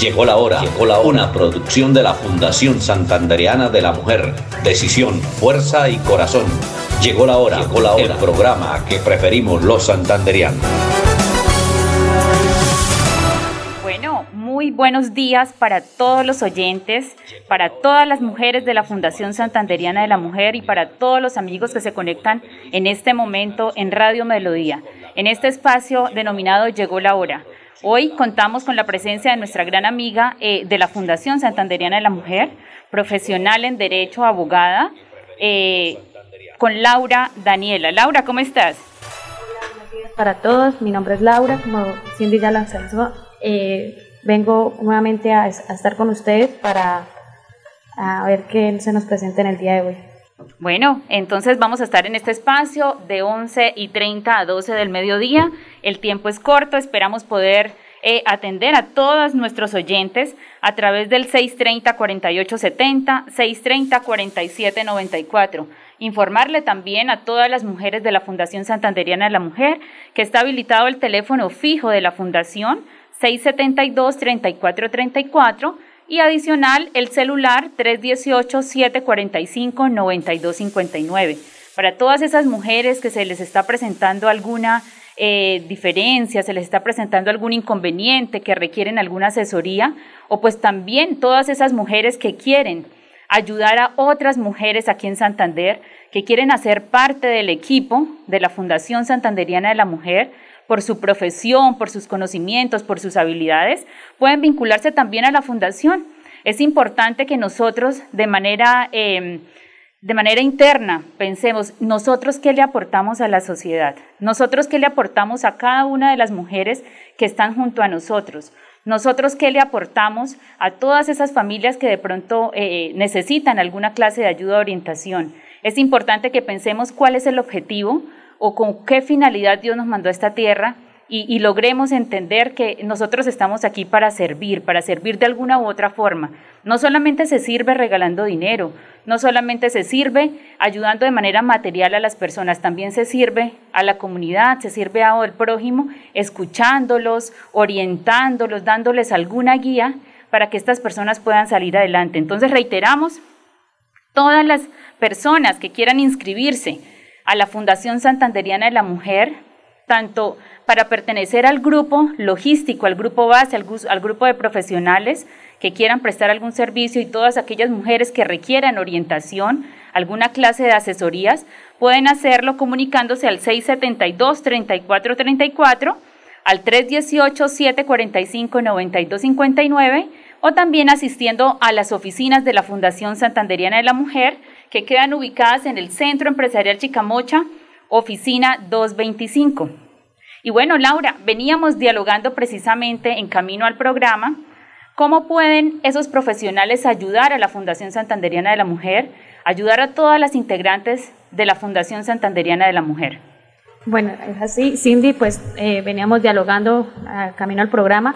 Llegó la hora, llegó la hora. Una producción de la Fundación Santandereana de la Mujer. Decisión, fuerza y corazón. Llegó la hora, llegó la hora. El programa que preferimos los santanderianos. Bueno, muy buenos días para todos los oyentes, para todas las mujeres de la Fundación Santanderiana de la Mujer y para todos los amigos que se conectan en este momento en Radio Melodía, en este espacio denominado Llegó la hora Hoy contamos con la presencia de nuestra gran amiga eh, de la Fundación Santanderiana de la Mujer, profesional en Derecho, abogada, eh, con Laura Daniela. Laura, ¿cómo estás? Hola, buenos días para todos. Mi nombre es Laura, como Cindy ya lo eh, vengo nuevamente a, estar con ustedes para ver qué se nos presenta en el día de hoy. Bueno, entonces vamos a estar en este espacio de 11 y 30 a 12 del mediodía. El tiempo es corto, esperamos poder eh, atender a todos nuestros oyentes a través del 630-4870, 630-4794. Informarle también a todas las mujeres de la Fundación Santanderiana de la Mujer que está habilitado el teléfono fijo de la Fundación 672-3434 y adicional el celular 318-745-9259. Para todas esas mujeres que se les está presentando alguna eh, diferencia, se les está presentando algún inconveniente, que requieren alguna asesoría, o pues también todas esas mujeres que quieren ayudar a otras mujeres aquí en Santander, que quieren hacer parte del equipo de la Fundación Santanderiana de la Mujer, por su profesión, por sus conocimientos, por sus habilidades, pueden vincularse también a la fundación. Es importante que nosotros de manera, em, de manera interna pensemos, nosotros qué le aportamos a la sociedad, nosotros qué le aportamos a cada una de las mujeres que están junto a nosotros, nosotros qué le aportamos a todas esas familias que de pronto eh, necesitan alguna clase de ayuda o orientación. Es importante que pensemos cuál es el objetivo, o con qué finalidad Dios nos mandó a esta tierra y, logremos entender que nosotros estamos aquí para servir, para servir de alguna u otra forma. No solamente se sirve regalando dinero, no solamente se sirve ayudando de manera material a las personas, también se sirve a la comunidad, se sirve al prójimo, escuchándolos, orientándolos, dándoles alguna guía para que estas personas puedan salir adelante. Entonces reiteramos, todas las personas que quieran inscribirse, a la Fundación Santanderiana de la Mujer, tanto para pertenecer al grupo logístico, al grupo base, al, grupo de profesionales que quieran prestar algún servicio y todas aquellas mujeres que requieran orientación, alguna clase de asesorías, pueden hacerlo comunicándose al 672-3434, al 318-745-9259 o también asistiendo a las oficinas de la Fundación Santanderiana de la Mujer, que quedan ubicadas en el Centro Empresarial Chicamocha, oficina 225. Y bueno, Laura, veníamos dialogando precisamente en camino al programa cómo pueden esos profesionales ayudar a la Fundación Santanderiana de la Mujer, ayudar a todas las integrantes de la Fundación Santanderiana de la Mujer. Bueno, es así, Cindy, pues eh, veníamos dialogando a camino al programa.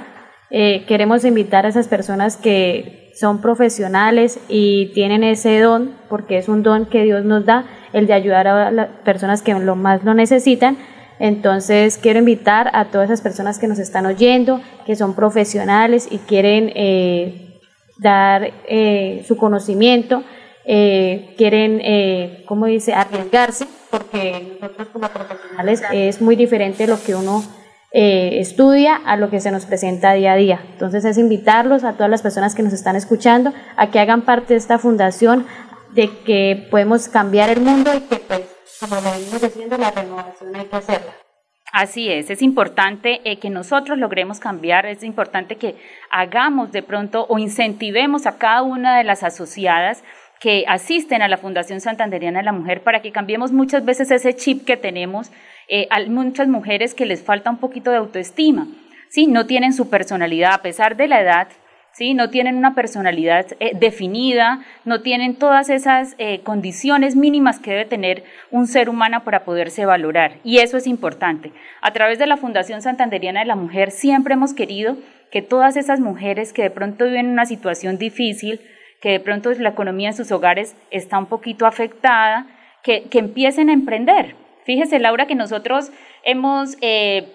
Eh, queremos invitar a esas personas que son profesionales y tienen ese don, porque es un don que Dios nos da, el de ayudar a las personas que lo más lo necesitan. Entonces quiero invitar a todas esas personas que nos están oyendo, que son profesionales y quieren eh, dar eh, su conocimiento, eh, quieren, eh, ¿cómo dice?, arriesgarse, porque nosotros como profesionales es muy diferente lo que uno eh, estudia a lo que se nos presenta día a día. Entonces es invitarlos a todas las personas que nos están escuchando a que hagan parte de esta fundación, de que podemos cambiar el mundo y que pues como lo venimos diciendo, la renovación hay que hacerla. Así es, es importante eh, que nosotros logremos cambiar, es importante que hagamos de pronto o incentivemos a cada una de las asociadas que asisten a la Fundación Santanderiana de la Mujer para que cambiemos muchas veces ese chip que tenemos eh, hay muchas mujeres que les falta un poquito de autoestima, ¿sí? no tienen su personalidad a pesar de la edad, No tienen una personalidad eh, definida, no tienen todas esas eh, condiciones mínimas que debe tener un ser humano para poderse valorar. Y eso es importante. A través de la Fundación Santanderiana de la Mujer siempre hemos querido que todas esas mujeres que de pronto viven una situación difícil, que de pronto la economía en sus hogares está un poquito afectada, que, empiecen a emprender. Fíjese, Laura, que nosotros hemos eh,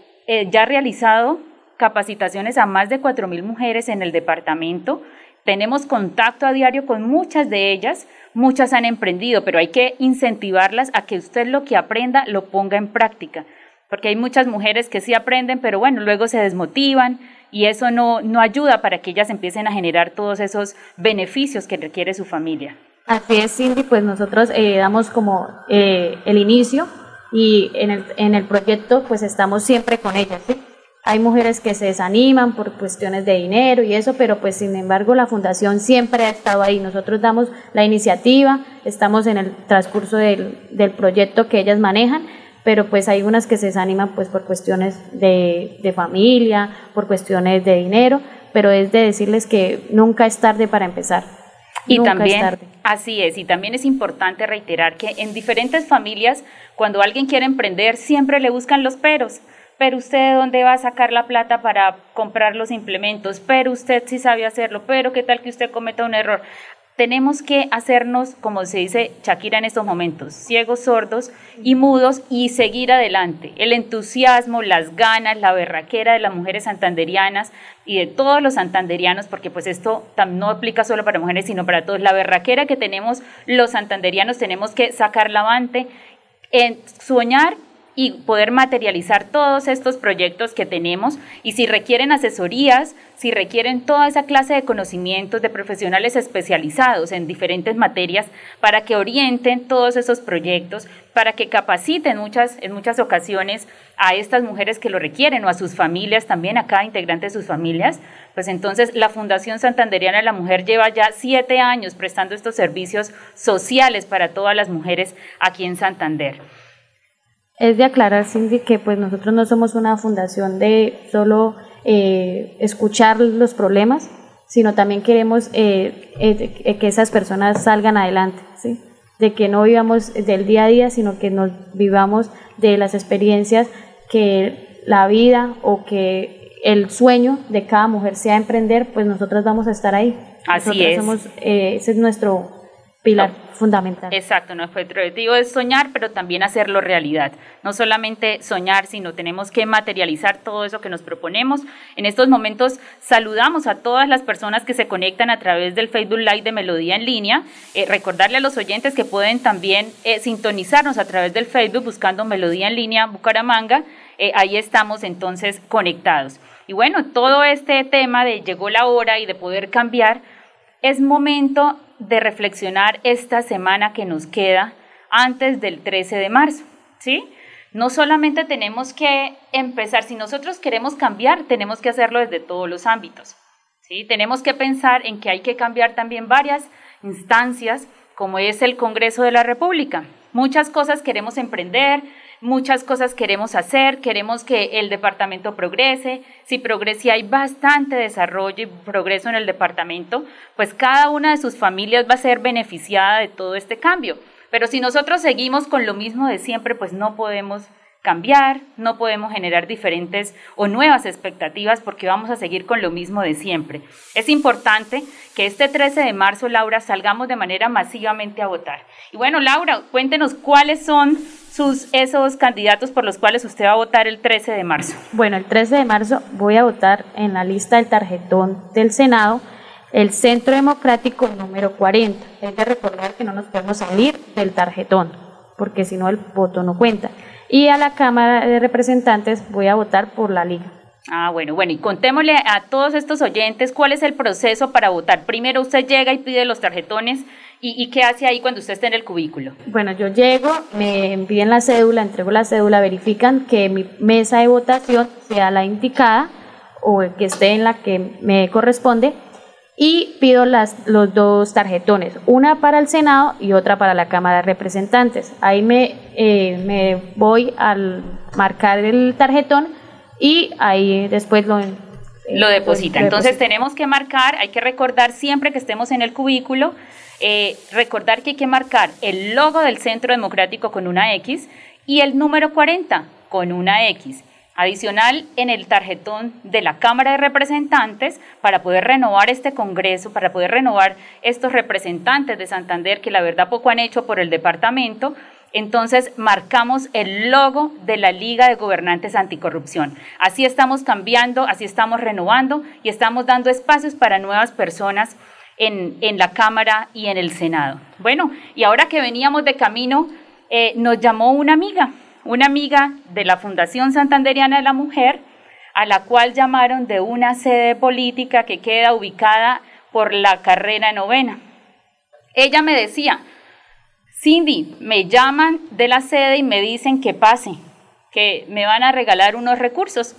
ya realizado capacitaciones a más de 4.000 mujeres en el departamento. Tenemos contacto a diario con muchas de ellas, muchas han emprendido, pero hay que incentivarlas a que usted lo que aprenda lo ponga en práctica, porque hay muchas mujeres que sí aprenden, pero bueno, luego se desmotivan y eso no, no ayuda para que ellas empiecen a generar todos esos beneficios que requiere su familia. Así es, Cindy, pues nosotros eh, damos como eh, el inicio y en el, en el proyecto pues estamos siempre con ellas, ¿sí? Hay mujeres que se desaniman por cuestiones de dinero y eso, pero pues sin embargo la fundación siempre ha estado ahí. Nosotros damos la iniciativa, estamos en el transcurso del, del proyecto que ellas manejan, pero pues hay unas que se desaniman pues por cuestiones de, de familia, por cuestiones de dinero, pero es de decirles que nunca es tarde para empezar. Y también, así es, y también es importante reiterar que en diferentes familias, cuando alguien quiere emprender, siempre le buscan los peros pero usted de dónde va a sacar la plata para comprar los implementos, pero usted sí sabe hacerlo, pero qué tal que usted cometa un error. Tenemos que hacernos, como se dice Shakira en estos momentos, ciegos, sordos y mudos y seguir adelante. El entusiasmo, las ganas, la berraquera de las mujeres santanderianas y de todos los santanderianos, porque pues esto no aplica solo para mujeres, sino para todos. La berraquera que tenemos los santanderianos tenemos que sacar la avante, en soñar y poder materializar todos estos proyectos que tenemos y si requieren asesorías, si requieren toda esa clase de conocimientos de profesionales especializados en diferentes materias para que orienten todos esos proyectos, para que capaciten muchas, en muchas ocasiones a estas mujeres que lo requieren o a sus familias también, a cada integrante de sus familias, pues entonces la Fundación Santanderiana de la Mujer lleva ya siete años prestando estos servicios sociales para todas las mujeres aquí en Santander. Es de aclarar, Cindy, que pues nosotros no somos una fundación de solo eh, escuchar los problemas, sino también queremos eh, eh, que esas personas salgan adelante, ¿sí? de que no vivamos del día a día, sino que nos vivamos de las experiencias que la vida o que el sueño de cada mujer sea emprender, pues nosotros vamos a estar ahí. Así es. ese es nuestro pilar fundamental. Exacto, nuestro objetivo es soñar, pero también hacerlo realidad. No solamente soñar, sino tenemos que materializar todo eso que nos proponemos. En estos momentos saludamos a todas las personas que se conectan a través del Facebook Live de Melodía en línea. Eh, recordarle a los oyentes que pueden también eh, sintonizarnos a través del Facebook buscando Melodía en línea Bucaramanga. Eh, ahí estamos entonces conectados. Y bueno, todo este tema de llegó la hora y de poder cambiar, es momento de reflexionar esta semana que nos queda antes del 13 de marzo, ¿sí? No solamente tenemos que empezar, si nosotros queremos cambiar, tenemos que hacerlo desde todos los ámbitos, ¿sí? Tenemos que pensar en que hay que cambiar también varias instancias, como es el Congreso de la República. Muchas cosas queremos emprender, muchas cosas queremos hacer, queremos que el departamento progrese, si progrese hay bastante desarrollo y progreso en el departamento, pues cada una de sus familias va a ser beneficiada de todo este cambio. Pero si nosotros seguimos con lo mismo de siempre, pues no podemos cambiar, no podemos generar diferentes o nuevas expectativas porque vamos a seguir con lo mismo de siempre. Es importante que este 13 de marzo, Laura, salgamos de manera masivamente a votar. Y bueno, Laura, cuéntenos cuáles son sus, esos candidatos por los cuales usted va a votar el 13 de marzo. Bueno, el 13 de marzo voy a votar en la lista del tarjetón del Senado el Centro Democrático número 40. Es de recordar que no nos podemos salir del tarjetón, porque si no el voto no cuenta y a la Cámara de Representantes voy a votar por la Liga. Ah, bueno, bueno, y contémosle a todos estos oyentes cuál es el proceso para votar. Primero usted llega y pide los tarjetones y, qué hace ahí cuando usted está en el cubículo. Bueno, yo llego, me envían la cédula, entrego la cédula, verifican que mi mesa de votación sea la indicada o que esté en la que me corresponde y pido las, los dos tarjetones, una para el Senado y otra para la Cámara de Representantes. Ahí me, eh, voy al marcar el tarjetón y ahí después lo lo deposita. Entonces tenemos que marcar, hay que recordar siempre que estemos en el cubículo, eh, recordar que hay que marcar el logo del Centro Democrático con una X y el número 40 con una X. Adicional, en el tarjetón de la Cámara de Representantes, para poder renovar este Congreso, para poder renovar estos representantes de Santander, que la verdad poco han hecho por el departamento, entonces marcamos el logo de la Liga de Gobernantes Anticorrupción. Así estamos cambiando, así estamos renovando y estamos dando espacios para nuevas personas en, la Cámara y en el Senado. Bueno, y ahora que veníamos de camino, eh, nos llamó una amiga, una amiga de la Fundación Santanderiana de la Mujer, a la cual llamaron de una sede política que queda ubicada por la carrera novena. Ella me decía, Cindy, me llaman de la sede y me dicen que pase, que me van a regalar unos recursos.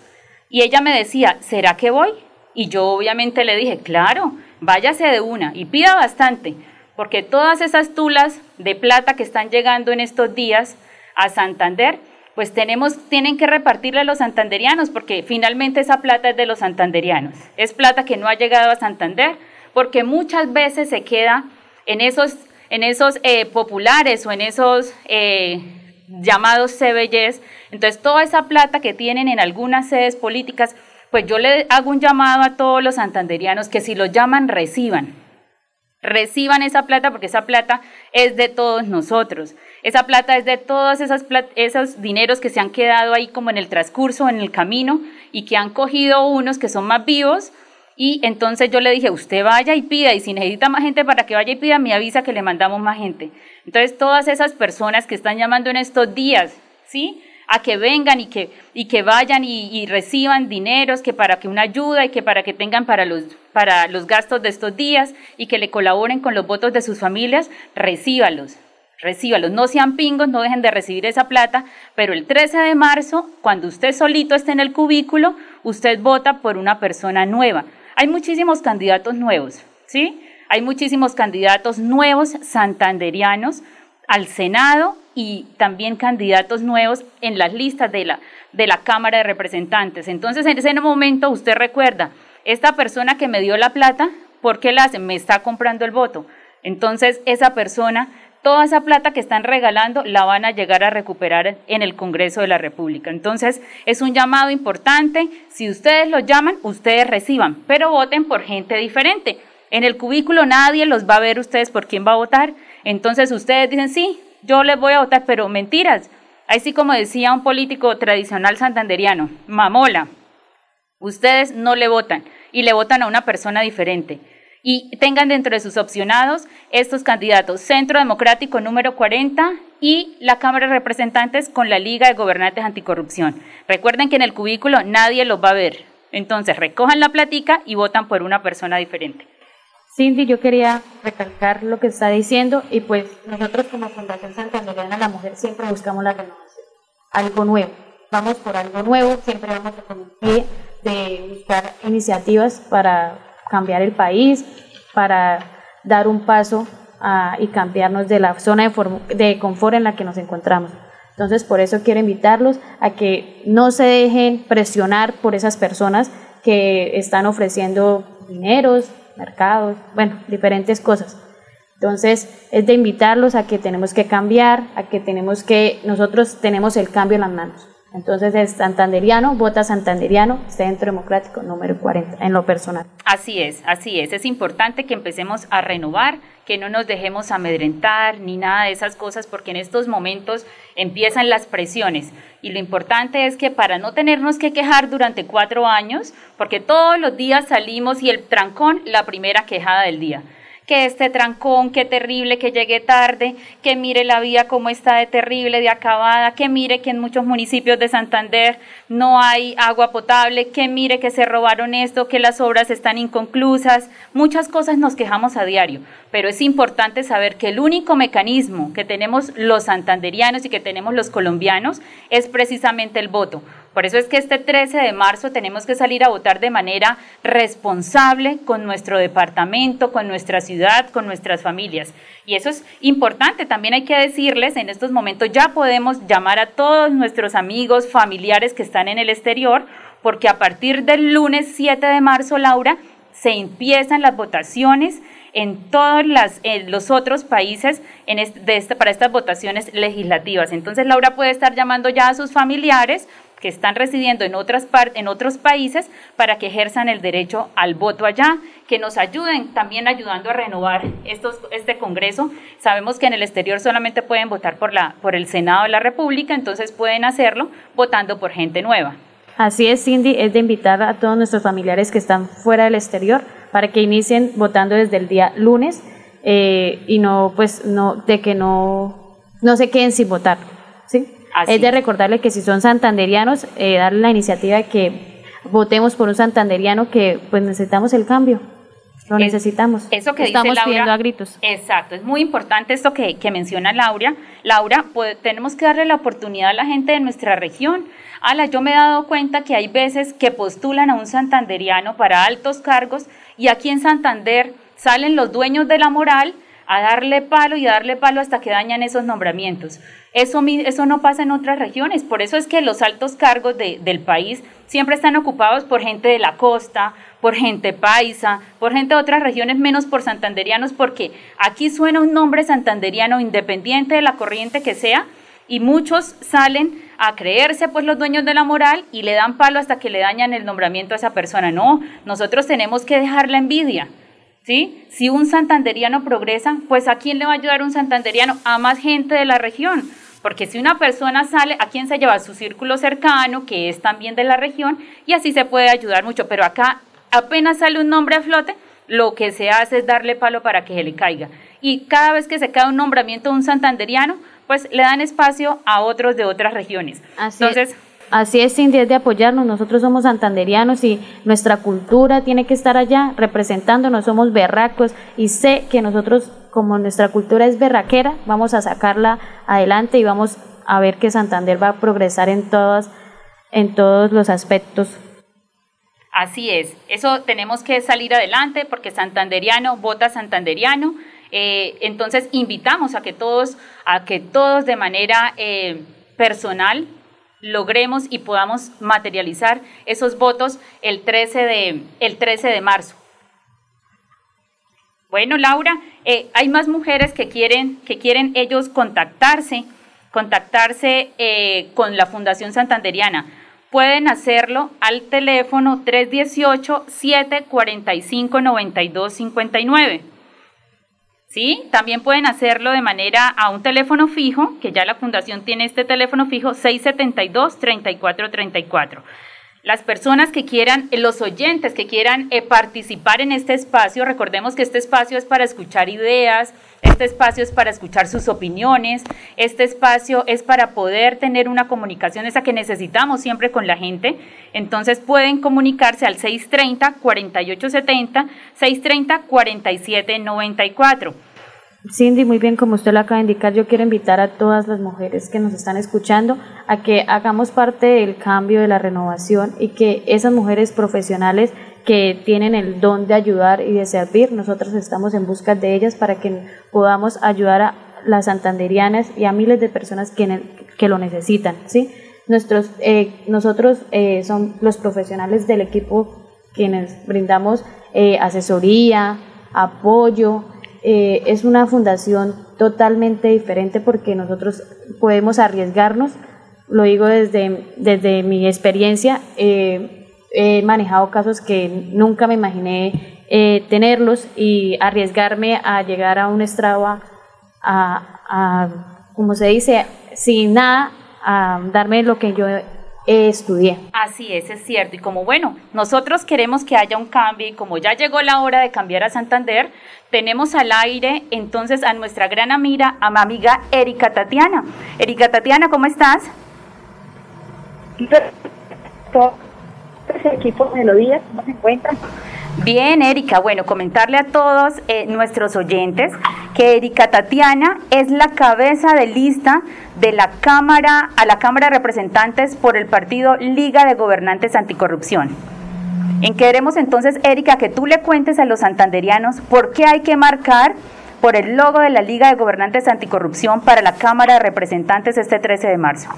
Y ella me decía, ¿será que voy? Y yo obviamente le dije, claro, váyase de una y pida bastante, porque todas esas tulas de plata que están llegando en estos días a Santander, pues tenemos, tienen que repartirle a los santanderianos, porque finalmente esa plata es de los santanderianos. Es plata que no ha llegado a Santander, porque muchas veces se queda en esos, en esos eh, populares o en esos eh, llamados CBYs. Entonces, toda esa plata que tienen en algunas sedes políticas, pues yo le hago un llamado a todos los santanderianos que si los llaman, reciban. Reciban esa plata porque esa plata es de todos nosotros. Esa plata es de todos esas esos dineros que se han quedado ahí como en el transcurso, en el camino, y que han cogido unos que son más vivos. Y entonces yo le dije, usted vaya y pida, y si necesita más gente para que vaya y pida, me avisa que le mandamos más gente. Entonces todas esas personas que están llamando en estos días, ¿sí? a que vengan y que, y que vayan y, reciban dineros, que para que una ayuda y que para que tengan para los, para los gastos de estos días y que le colaboren con los votos de sus familias, recíbalos recíbalos. No sean pingos, no dejen de recibir esa plata, pero el 13 de marzo, cuando usted solito esté en el cubículo, usted vota por una persona nueva. Hay muchísimos candidatos nuevos, ¿sí? Hay muchísimos candidatos nuevos santanderianos al Senado y también candidatos nuevos en las listas de la, de la Cámara de Representantes. Entonces, en ese momento usted recuerda, esta persona que me dio la plata, ¿por qué la hace? Me está comprando el voto. Entonces, esa persona toda esa plata que están regalando la van a llegar a recuperar en el Congreso de la República. Entonces, es un llamado importante. Si ustedes lo llaman, ustedes reciban, pero voten por gente diferente. En el cubículo nadie los va a ver ustedes por quién va a votar. Entonces, ustedes dicen, sí, yo les voy a votar, pero mentiras. Así como decía un político tradicional santanderiano, mamola, ustedes no le votan y le votan a una persona diferente y tengan dentro de sus opcionados estos candidatos, Centro Democrático número 40 y la Cámara de Representantes con la Liga de Gobernantes Anticorrupción. Recuerden que en el cubículo nadie los va a ver, entonces recojan la platica y votan por una persona diferente. Cindy, yo quería recalcar lo que está diciendo y pues nosotros como Fundación Santanderiana la Mujer siempre buscamos la renovación, algo nuevo. Vamos por algo nuevo, siempre vamos a tener de buscar iniciativas para cambiar el país, para dar un paso y cambiarnos de la zona de, de confort en la que nos encontramos. Entonces, por eso quiero invitarlos a que no se dejen presionar por esas personas que están ofreciendo dineros, mercados, bueno, diferentes cosas. Entonces, es de invitarlos a que tenemos que cambiar, a que tenemos que, nosotros tenemos el cambio en las manos. Entonces es santanderiano, vota santanderiano, Centro Democrático número 40, en lo personal. Así es, así es. Es importante que empecemos a renovar, que no nos dejemos amedrentar ni nada de esas cosas, porque en estos momentos empiezan las presiones. Y lo importante es que para no tenernos que quejar durante cuatro años, porque todos los días salimos y el trancón, la primera quejada del día que este trancón, qué terrible que llegue tarde, que mire la vía cómo está de terrible, de acabada, que mire que en muchos municipios de Santander no hay agua potable, que mire que se robaron esto, que las obras están inconclusas, muchas cosas nos quejamos a diario, pero es importante saber que el único mecanismo que tenemos los santanderianos y que tenemos los colombianos es precisamente el voto por eso es que este 13 de marzo tenemos que salir a votar de manera responsable con nuestro departamento, con nuestra ciudad, con nuestras familias. Y eso es importante. También hay que decirles, en estos momentos ya podemos llamar a todos nuestros amigos, familiares que están en el exterior porque a partir del lunes 7 de marzo, Laura, se empiezan las votaciones en todos los otros países para estas votaciones legislativas. Entonces, Laura puede estar llamando ya a sus familiares que están residiendo en, otras en otros países para que ejerzan el derecho al voto allá, que nos ayuden también ayudando a renovar estos, este Congreso. Sabemos que en el exterior solamente pueden votar por, la, por el Senado de la República, entonces pueden hacerlo votando por gente nueva. Así es, Cindy, es de invitar a todos nuestros familiares que están fuera del exterior para que inicien votando desde el día lunes eh, y no, pues, no, de que no, no se queden sin votar, ¿sí? Es de recordarle que si son santanderianos, eh, darle la iniciativa de que votemos por un santanderiano que pues necesitamos el cambio. Lo necesitamos. Eso que Estamos dice pidiendo a gritos. Exacto, es muy importante esto que, que menciona Laura. Laura, pues, tenemos que darle la oportunidad a la gente de nuestra región. Ala, yo me he dado cuenta que hay veces que postulan a un santanderiano para altos cargos y aquí en Santander salen los dueños de la moral a darle palo y a darle palo hasta que dañan esos nombramientos. Eso, eso no pasa en otras regiones, por eso es que los altos cargos del país siempre están ocupados por gente de la costa, por gente paisa, por gente de otras regiones menos por santanderianos, porque aquí suena un nombre santanderiano independiente de la corriente que sea, y muchos salen a creerse pues los dueños de la moral y le dan palo hasta que le dañan el nombramiento a esa persona. No, nosotros tenemos que dejar la envidia. ¿Sí? Si un santanderiano progresa, pues ¿a quién le va a ayudar un santanderiano? A más gente de la región. Porque si una persona sale, ¿a quién se lleva? Su círculo cercano, que es también de la región, y así se puede ayudar mucho. Pero acá apenas sale un nombre a flote, lo que se hace es darle palo para que se le caiga. Y cada vez que se cae un nombramiento de un santanderiano, pues le dan espacio a otros de otras regiones. Así Entonces, Así es, Cindy, es de apoyarnos. Nosotros somos santanderianos y nuestra cultura tiene que estar allá representándonos. Somos berracos y sé que nosotros, como nuestra cultura es berraquera, vamos a sacarla adelante y vamos a ver que Santander va a progresar en todas, en todos los aspectos. Así es, eso tenemos que salir adelante porque santanderiano vota santanderiano. Eh, entonces invitamos a que todos, a que todos de manera eh, personal logremos y podamos materializar esos votos el 13 de, el 13 de marzo. Bueno, Laura, eh, hay más mujeres que quieren, que quieren ellos contactarse, contactarse eh, con la Fundación Santanderiana. Pueden hacerlo al teléfono 318-745-9259. ¿Sí? También pueden hacerlo de manera a un teléfono fijo, que ya la fundación tiene este teléfono fijo, 672-3434. Las personas que quieran, eh, los oyentes que quieran eh, participar en este espacio, recordemos que este espacio es para escuchar ideas, este espacio es para escuchar sus opiniones, este espacio es para poder tener una comunicación esa que necesitamos siempre con la gente. Entonces pueden comunicarse al 630-4870, 630-4794. Cindy, muy bien, como usted lo acaba de indicar, yo quiero invitar a todas las mujeres que nos están escuchando a que hagamos parte del cambio, de la renovación y que esas mujeres profesionales que tienen el don de ayudar y de servir, nosotros estamos en busca de ellas para que podamos ayudar a las santanderianas y a miles de personas que, que lo necesitan. ¿sí? Nuestros, eh, nosotros eh, son los profesionales del equipo quienes brindamos eh, asesoría, apoyo, eh, es una fundación totalmente diferente porque nosotros podemos arriesgarnos, lo digo desde, desde mi experiencia, eh, he manejado casos que nunca me imaginé eh, tenerlos y arriesgarme a llegar a un estrado a, como se dice, sin nada, a darme lo que yo estudié. Así es, es cierto. Y como bueno, nosotros queremos que haya un cambio y como ya llegó la hora de cambiar a Santander, tenemos al aire entonces a nuestra gran amiga, a mi amiga Erika Tatiana. Erika Tatiana, ¿cómo estás? Todo ese equipo de Melodía, ¿cómo se encuentran? Bien, Erika. Bueno, comentarle a todos eh, nuestros oyentes que Erika Tatiana es la cabeza de lista de la Cámara a la Cámara de Representantes por el partido Liga de Gobernantes Anticorrupción. En queremos entonces, Erika, que tú le cuentes a los santanderianos por qué hay que marcar por el logo de la Liga de Gobernantes Anticorrupción para la Cámara de Representantes este 13 de marzo.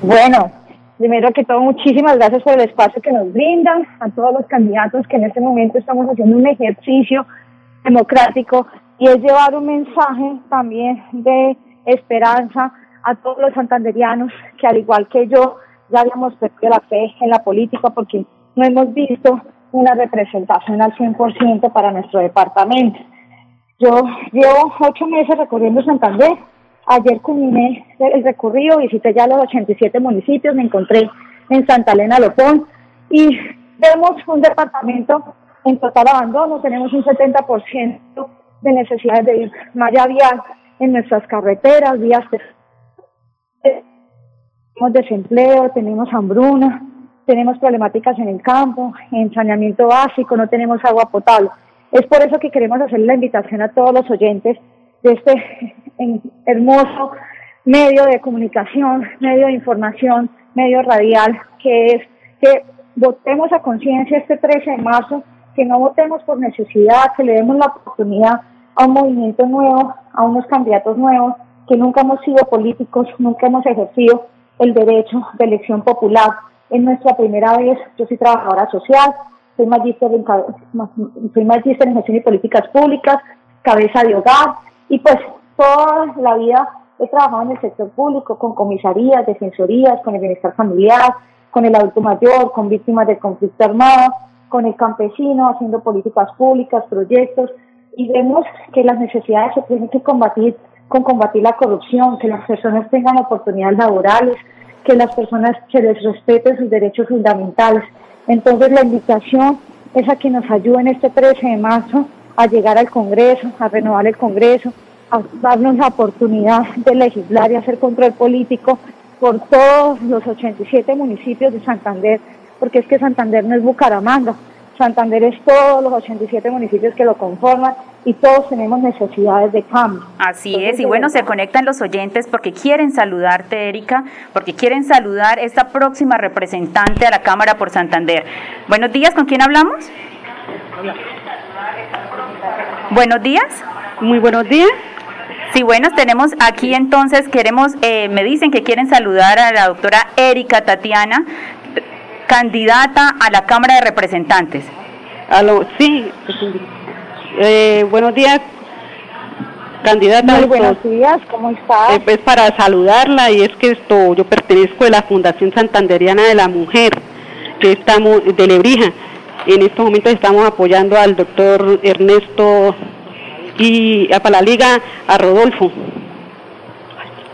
Bueno, primero que todo, muchísimas gracias por el espacio que nos brindan, a todos los candidatos que en este momento estamos haciendo un ejercicio democrático y es llevar un mensaje también de esperanza a todos los santanderianos que al igual que yo ya habíamos perdido la fe en la política porque no hemos visto una representación al 100% para nuestro departamento. Yo llevo ocho meses recorriendo Santander. Ayer culminé el recorrido, visité ya los 87 municipios, me encontré en Santa Elena Lopón y vemos un departamento en total abandono, tenemos un 70% de necesidades de malla vial en nuestras carreteras, vías tenemos desempleo, tenemos hambruna, tenemos problemáticas en el campo, en saneamiento básico, no tenemos agua potable. Es por eso que queremos hacer la invitación a todos los oyentes de este hermoso medio de comunicación, medio de información, medio radial, que es que votemos a conciencia este 13 de marzo, que no votemos por necesidad, que le demos la oportunidad a un movimiento nuevo, a unos candidatos nuevos, que nunca hemos sido políticos, nunca hemos ejercido el derecho de elección popular. Es nuestra primera vez, yo soy trabajadora social, soy magíster en, soy magíster en gestión y políticas públicas, cabeza de hogar, y pues toda la vida he trabajado en el sector público, con comisarías, defensorías, con el bienestar familiar, con el adulto mayor, con víctimas del conflicto armado, con el campesino, haciendo políticas públicas, proyectos, y vemos que las necesidades se tienen que combatir con combatir la corrupción, que las personas tengan oportunidades laborales, que las personas se les respeten sus derechos fundamentales. Entonces la invitación es a que nos ayuden este 13 de marzo a llegar al Congreso, a renovar el Congreso, a darnos la oportunidad de legislar y hacer control político por todos los 87 municipios de Santander, porque es que Santander no es Bucaramanga, Santander es todos los 87 municipios que lo conforman y todos tenemos necesidades de cambio. Así es, y bueno, se conectan los oyentes porque quieren saludarte, Erika, porque quieren saludar esta próxima representante a la Cámara por Santander. Buenos días, ¿con quién hablamos? Buenos días. Muy buenos días. Sí, bueno, tenemos aquí entonces, queremos, eh, me dicen que quieren saludar a la doctora Erika Tatiana, candidata a la Cámara de Representantes. Aló, sí, eh, buenos días, candidata. Muy buenos días, ¿cómo está? Eh, pues para saludarla y es que esto, yo pertenezco a la Fundación Santanderiana de la Mujer, que estamos de Lebrija. En estos momentos estamos apoyando al doctor Ernesto y para la liga a Rodolfo.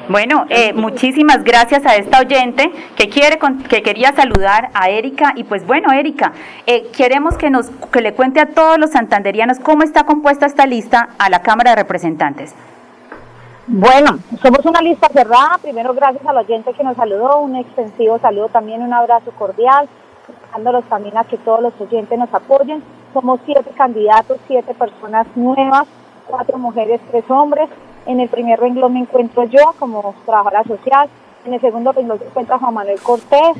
Bueno, eh, muchísimas gracias a esta oyente que quiere que quería saludar a Erika y pues bueno, Erika, eh, queremos que nos que le cuente a todos los santanderianos cómo está compuesta esta lista a la Cámara de Representantes. Bueno, somos una lista cerrada. Primero, gracias al oyente que nos saludó, un extensivo saludo también, un abrazo cordial, también a que todos los oyentes nos apoyen. Somos siete candidatos, siete personas nuevas, cuatro mujeres, tres hombres. En el primer renglón me encuentro yo como trabajadora social. En el segundo renglón se encuentra Juan Manuel Cortés.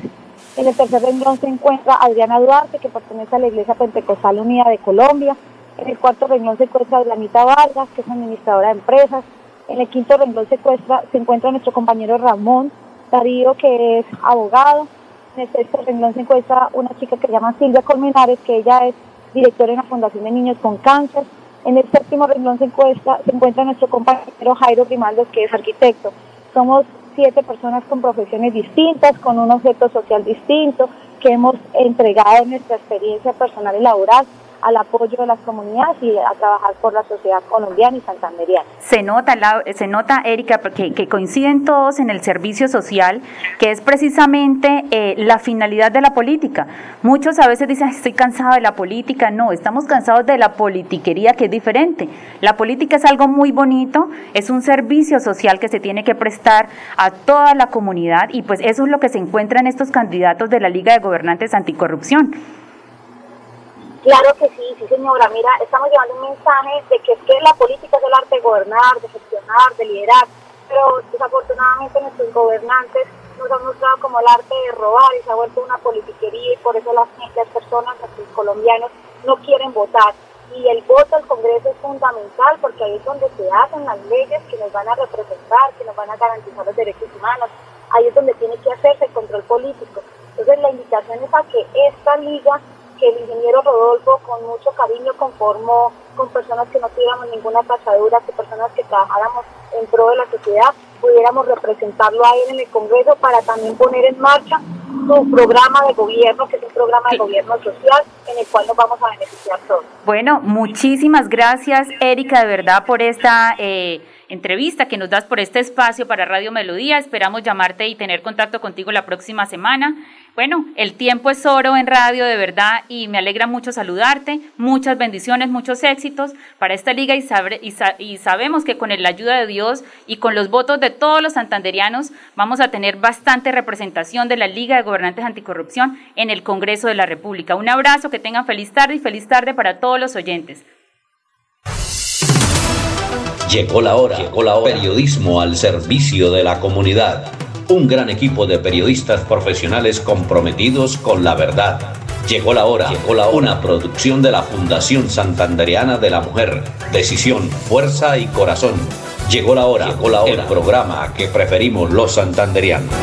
En el tercer renglón se encuentra Adriana Duarte, que pertenece a la Iglesia Pentecostal Unida de Colombia. En el cuarto renglón se encuentra Blanita Vargas, que es administradora de empresas. En el quinto renglón se encuentra, se encuentra nuestro compañero Ramón Darío, que es abogado. En el sexto renglón se encuentra una chica que se llama Silvia Colmenares, que ella es directora en la Fundación de Niños con Cáncer. En el séptimo renglón se, encuentra, se encuentra nuestro compañero Jairo Grimaldo, que es arquitecto. Somos siete personas con profesiones distintas, con un objeto social distinto, que hemos entregado nuestra experiencia personal y laboral al apoyo de las comunidades y a trabajar por la sociedad colombiana y santanderiana. Se nota, se nota Erika, que, que, coinciden todos en el servicio social, que es precisamente eh, la finalidad de la política. Muchos a veces dicen, estoy cansado de la política. No, estamos cansados de la politiquería, que es diferente. La política es algo muy bonito, es un servicio social que se tiene que prestar a toda la comunidad y pues eso es lo que se encuentra en estos candidatos de la Liga de Gobernantes Anticorrupción. Claro que sí, sí señora. Mira, estamos llevando un mensaje de que es que la política es el arte de gobernar, de gestionar, de liderar, pero desafortunadamente nuestros gobernantes nos han mostrado como el arte de robar y se ha vuelto una politiquería y por eso las, las personas, los colombianos, no quieren votar. Y el voto al Congreso es fundamental porque ahí es donde se hacen las leyes que nos van a representar, que nos van a garantizar los derechos humanos, ahí es donde tiene que hacerse el control político. Entonces la invitación es a que esta liga que el ingeniero Rodolfo con mucho cariño conformó con personas que no tuviéramos ninguna pasadura, que personas que trabajáramos en pro de la sociedad, pudiéramos representarlo ahí en el Congreso para también poner en marcha su programa de gobierno, que es un programa de gobierno social en el cual nos vamos a beneficiar todos. Bueno, muchísimas gracias Erika de verdad por esta... Eh, entrevista que nos das por este espacio para Radio Melodía. Esperamos llamarte y tener contacto contigo la próxima semana. Bueno, el tiempo es oro en radio, de verdad, y me alegra mucho saludarte. Muchas bendiciones, muchos éxitos para esta liga y, y, sabemos que con la ayuda de Dios y con los votos de todos los santanderianos vamos a tener bastante representación de la Liga de Gobernantes Anticorrupción en el Congreso de la República. Un abrazo, que tengan feliz tarde y feliz tarde para todos los oyentes. Llegó la hora, llegó la hora. Periodismo al servicio de la comunidad. Un gran equipo de periodistas profesionales comprometidos con la verdad. Llegó la hora, llegó la hora. Una producción de la Fundación Santandereana de la Mujer. Decisión, fuerza y corazón. Llegó la hora, llegó la hora. El programa que preferimos los santanderianos.